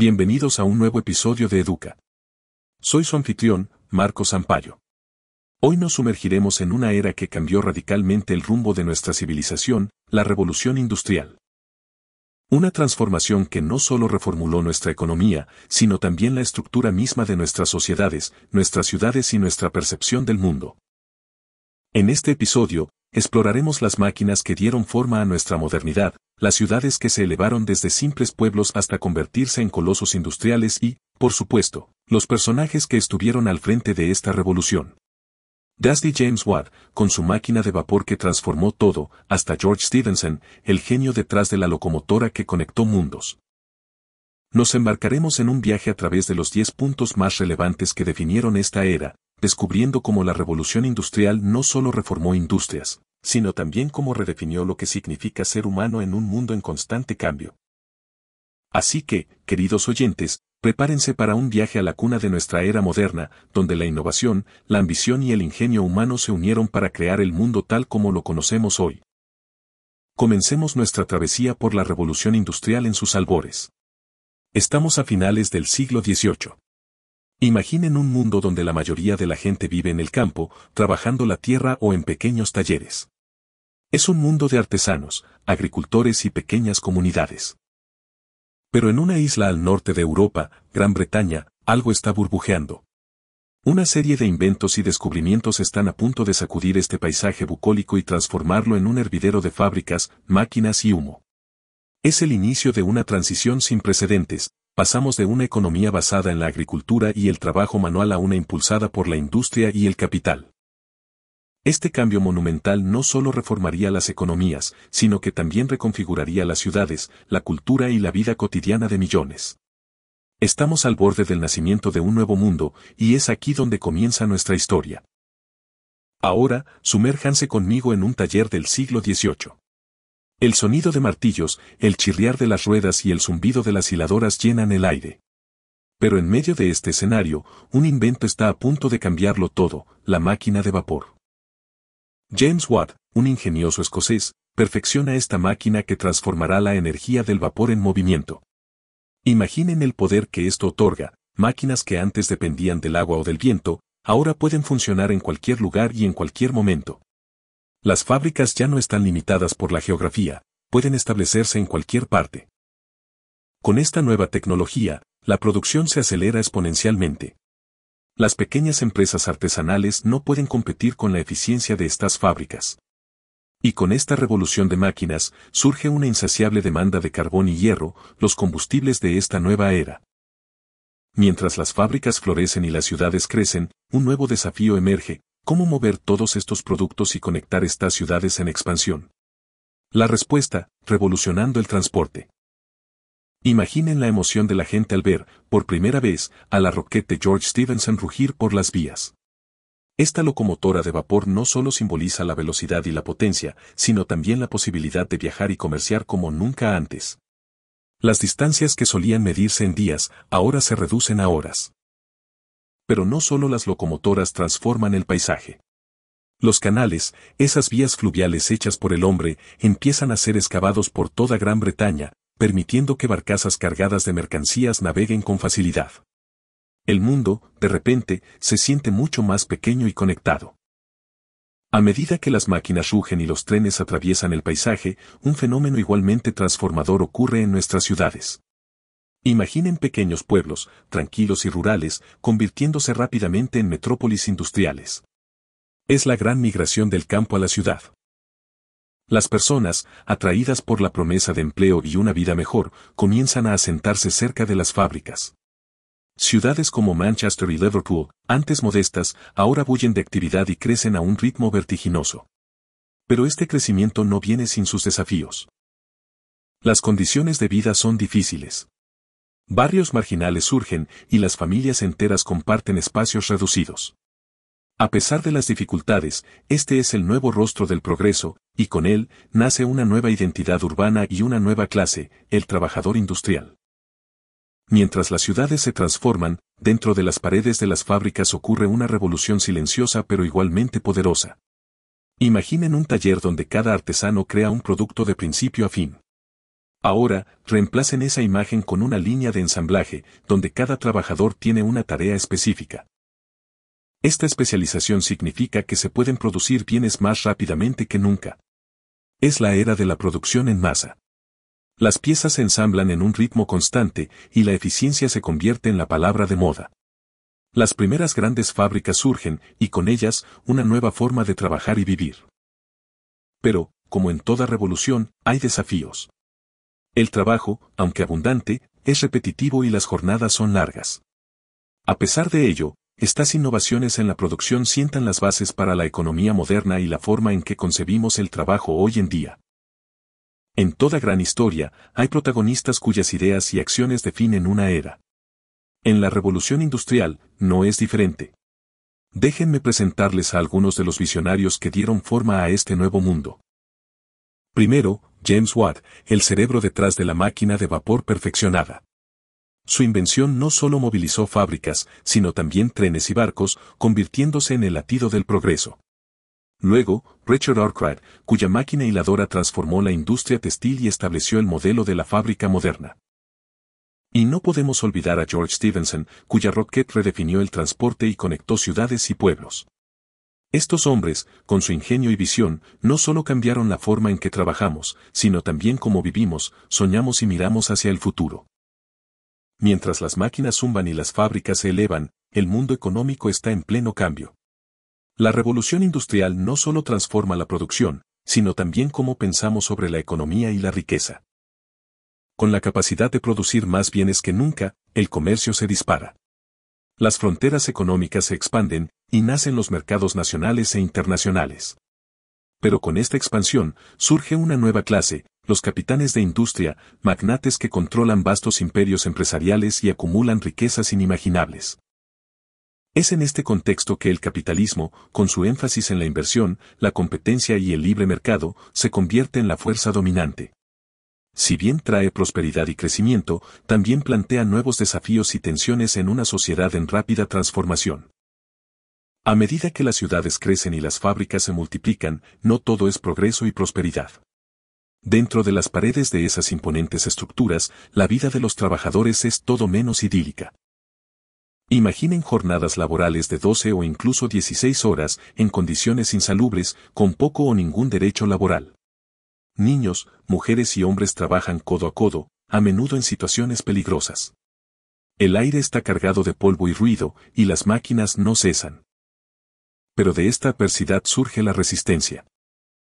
Bienvenidos a un nuevo episodio de Educa. Soy su anfitrión, Marco Sampaio. Hoy nos sumergiremos en una era que cambió radicalmente el rumbo de nuestra civilización, la revolución industrial. Una transformación que no solo reformuló nuestra economía, sino también la estructura misma de nuestras sociedades, nuestras ciudades y nuestra percepción del mundo. En este episodio, exploraremos las máquinas que dieron forma a nuestra modernidad, las ciudades que se elevaron desde simples pueblos hasta convertirse en colosos industriales y, por supuesto, los personajes que estuvieron al frente de esta revolución. Desde James Watt, con su máquina de vapor que transformó todo, hasta George Stephenson, el genio detrás de la locomotora que conectó mundos. Nos embarcaremos en un viaje a través de los 10 puntos más relevantes que definieron esta era, descubriendo cómo la revolución industrial no solo reformó industrias, sino también cómo redefinió lo que significa ser humano en un mundo en constante cambio. Así que, queridos oyentes, prepárense para un viaje a la cuna de nuestra era moderna, donde la innovación, la ambición y el ingenio humano se unieron para crear el mundo tal como lo conocemos hoy. Comencemos nuestra travesía por la revolución industrial en sus albores. Estamos a finales del siglo XVIII. Imaginen un mundo donde la mayoría de la gente vive en el campo, trabajando la tierra o en pequeños talleres. Es un mundo de artesanos, agricultores y pequeñas comunidades. Pero en una isla al norte de Europa, Gran Bretaña, algo está burbujeando. Una serie de inventos y descubrimientos están a punto de sacudir este paisaje bucólico y transformarlo en un hervidero de fábricas, máquinas y humo. Es el inicio de una transición sin precedentes, pasamos de una economía basada en la agricultura y el trabajo manual a una impulsada por la industria y el capital. Este cambio monumental no solo reformaría las economías, sino que también reconfiguraría las ciudades, la cultura y la vida cotidiana de millones. Estamos al borde del nacimiento de un nuevo mundo, y es aquí donde comienza nuestra historia. Ahora, sumérjanse conmigo en un taller del siglo XVIII. El sonido de martillos, el chirriar de las ruedas y el zumbido de las hiladoras llenan el aire. Pero en medio de este escenario, un invento está a punto de cambiarlo todo, la máquina de vapor. James Watt, un ingenioso escocés, perfecciona esta máquina que transformará la energía del vapor en movimiento. Imaginen el poder que esto otorga, máquinas que antes dependían del agua o del viento, ahora pueden funcionar en cualquier lugar y en cualquier momento. Las fábricas ya no están limitadas por la geografía, pueden establecerse en cualquier parte. Con esta nueva tecnología, la producción se acelera exponencialmente. Las pequeñas empresas artesanales no pueden competir con la eficiencia de estas fábricas. Y con esta revolución de máquinas, surge una insaciable demanda de carbón y hierro, los combustibles de esta nueva era. Mientras las fábricas florecen y las ciudades crecen, un nuevo desafío emerge, ¿Cómo mover todos estos productos y conectar estas ciudades en expansión? La respuesta, revolucionando el transporte. Imaginen la emoción de la gente al ver, por primera vez, a la roquette de George Stephenson rugir por las vías. Esta locomotora de vapor no solo simboliza la velocidad y la potencia, sino también la posibilidad de viajar y comerciar como nunca antes. Las distancias que solían medirse en días, ahora se reducen a horas pero no solo las locomotoras transforman el paisaje. Los canales, esas vías fluviales hechas por el hombre, empiezan a ser excavados por toda Gran Bretaña, permitiendo que barcazas cargadas de mercancías naveguen con facilidad. El mundo, de repente, se siente mucho más pequeño y conectado. A medida que las máquinas rugen y los trenes atraviesan el paisaje, un fenómeno igualmente transformador ocurre en nuestras ciudades. Imaginen pequeños pueblos, tranquilos y rurales, convirtiéndose rápidamente en metrópolis industriales. Es la gran migración del campo a la ciudad. Las personas, atraídas por la promesa de empleo y una vida mejor, comienzan a asentarse cerca de las fábricas. Ciudades como Manchester y Liverpool, antes modestas, ahora bullen de actividad y crecen a un ritmo vertiginoso. Pero este crecimiento no viene sin sus desafíos. Las condiciones de vida son difíciles. Barrios marginales surgen y las familias enteras comparten espacios reducidos. A pesar de las dificultades, este es el nuevo rostro del progreso, y con él nace una nueva identidad urbana y una nueva clase, el trabajador industrial. Mientras las ciudades se transforman, dentro de las paredes de las fábricas ocurre una revolución silenciosa pero igualmente poderosa. Imaginen un taller donde cada artesano crea un producto de principio a fin. Ahora, reemplacen esa imagen con una línea de ensamblaje, donde cada trabajador tiene una tarea específica. Esta especialización significa que se pueden producir bienes más rápidamente que nunca. Es la era de la producción en masa. Las piezas se ensamblan en un ritmo constante y la eficiencia se convierte en la palabra de moda. Las primeras grandes fábricas surgen y con ellas una nueva forma de trabajar y vivir. Pero, como en toda revolución, hay desafíos. El trabajo, aunque abundante, es repetitivo y las jornadas son largas. A pesar de ello, estas innovaciones en la producción sientan las bases para la economía moderna y la forma en que concebimos el trabajo hoy en día. En toda gran historia, hay protagonistas cuyas ideas y acciones definen una era. En la revolución industrial, no es diferente. Déjenme presentarles a algunos de los visionarios que dieron forma a este nuevo mundo. Primero, James Watt, el cerebro detrás de la máquina de vapor perfeccionada. Su invención no solo movilizó fábricas, sino también trenes y barcos, convirtiéndose en el latido del progreso. Luego, Richard Arkwright, cuya máquina hiladora transformó la industria textil y estableció el modelo de la fábrica moderna. Y no podemos olvidar a George Stephenson, cuya rocket redefinió el transporte y conectó ciudades y pueblos. Estos hombres, con su ingenio y visión, no solo cambiaron la forma en que trabajamos, sino también cómo vivimos, soñamos y miramos hacia el futuro. Mientras las máquinas zumban y las fábricas se elevan, el mundo económico está en pleno cambio. La revolución industrial no solo transforma la producción, sino también cómo pensamos sobre la economía y la riqueza. Con la capacidad de producir más bienes que nunca, el comercio se dispara. Las fronteras económicas se expanden, y nacen los mercados nacionales e internacionales. Pero con esta expansión, surge una nueva clase, los capitanes de industria, magnates que controlan vastos imperios empresariales y acumulan riquezas inimaginables. Es en este contexto que el capitalismo, con su énfasis en la inversión, la competencia y el libre mercado, se convierte en la fuerza dominante. Si bien trae prosperidad y crecimiento, también plantea nuevos desafíos y tensiones en una sociedad en rápida transformación. A medida que las ciudades crecen y las fábricas se multiplican, no todo es progreso y prosperidad. Dentro de las paredes de esas imponentes estructuras, la vida de los trabajadores es todo menos idílica. Imaginen jornadas laborales de 12 o incluso 16 horas en condiciones insalubres, con poco o ningún derecho laboral. Niños, mujeres y hombres trabajan codo a codo, a menudo en situaciones peligrosas. El aire está cargado de polvo y ruido, y las máquinas no cesan. Pero de esta adversidad surge la resistencia.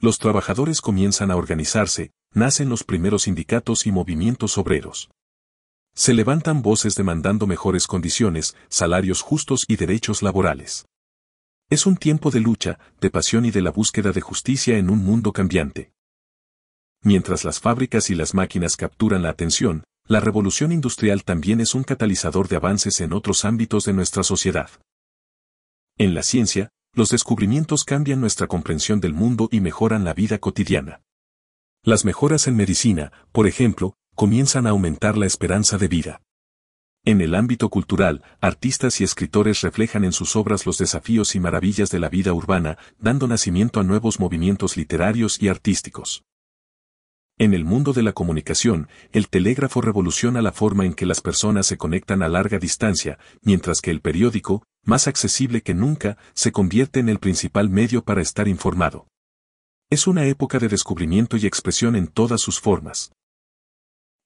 Los trabajadores comienzan a organizarse, nacen los primeros sindicatos y movimientos obreros. Se levantan voces demandando mejores condiciones, salarios justos y derechos laborales. Es un tiempo de lucha, de pasión y de la búsqueda de justicia en un mundo cambiante. Mientras las fábricas y las máquinas capturan la atención, la revolución industrial también es un catalizador de avances en otros ámbitos de nuestra sociedad. En la ciencia, los descubrimientos cambian nuestra comprensión del mundo y mejoran la vida cotidiana. Las mejoras en medicina, por ejemplo, comienzan a aumentar la esperanza de vida. En el ámbito cultural, artistas y escritores reflejan en sus obras los desafíos y maravillas de la vida urbana, dando nacimiento a nuevos movimientos literarios y artísticos. En el mundo de la comunicación, el telégrafo revoluciona la forma en que las personas se conectan a larga distancia, mientras que el periódico, más accesible que nunca, se convierte en el principal medio para estar informado. Es una época de descubrimiento y expresión en todas sus formas.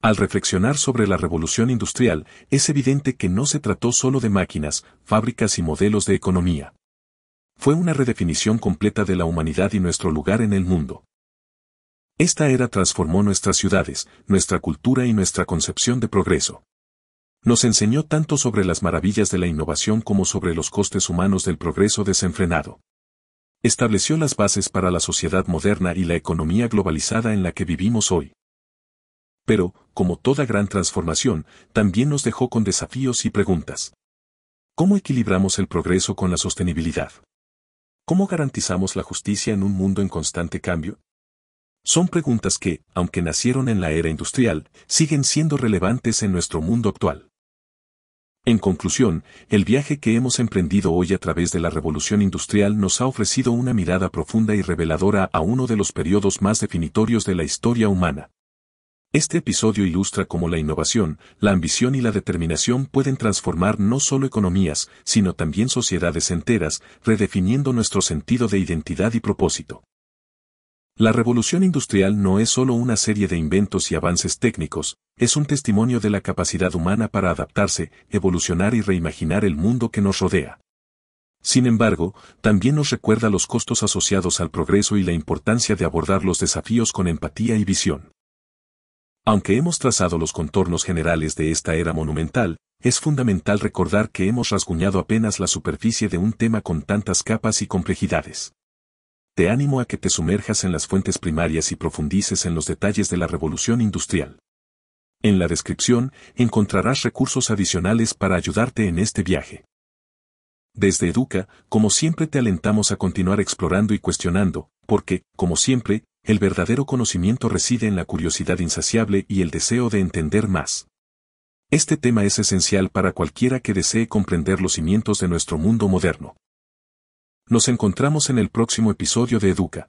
Al reflexionar sobre la revolución industrial, es evidente que no se trató solo de máquinas, fábricas y modelos de economía. Fue una redefinición completa de la humanidad y nuestro lugar en el mundo. Esta era transformó nuestras ciudades, nuestra cultura y nuestra concepción de progreso. Nos enseñó tanto sobre las maravillas de la innovación como sobre los costes humanos del progreso desenfrenado. Estableció las bases para la sociedad moderna y la economía globalizada en la que vivimos hoy pero, como toda gran transformación, también nos dejó con desafíos y preguntas. ¿Cómo equilibramos el progreso con la sostenibilidad? ¿Cómo garantizamos la justicia en un mundo en constante cambio? Son preguntas que, aunque nacieron en la era industrial, siguen siendo relevantes en nuestro mundo actual. En conclusión, el viaje que hemos emprendido hoy a través de la revolución industrial nos ha ofrecido una mirada profunda y reveladora a uno de los periodos más definitorios de la historia humana. Este episodio ilustra cómo la innovación, la ambición y la determinación pueden transformar no solo economías, sino también sociedades enteras, redefiniendo nuestro sentido de identidad y propósito. La revolución industrial no es solo una serie de inventos y avances técnicos, es un testimonio de la capacidad humana para adaptarse, evolucionar y reimaginar el mundo que nos rodea. Sin embargo, también nos recuerda los costos asociados al progreso y la importancia de abordar los desafíos con empatía y visión. Aunque hemos trazado los contornos generales de esta era monumental, es fundamental recordar que hemos rasguñado apenas la superficie de un tema con tantas capas y complejidades. Te animo a que te sumerjas en las fuentes primarias y profundices en los detalles de la revolución industrial. En la descripción encontrarás recursos adicionales para ayudarte en este viaje. Desde Educa, como siempre te alentamos a continuar explorando y cuestionando, porque, como siempre, el verdadero conocimiento reside en la curiosidad insaciable y el deseo de entender más. Este tema es esencial para cualquiera que desee comprender los cimientos de nuestro mundo moderno. Nos encontramos en el próximo episodio de Educa.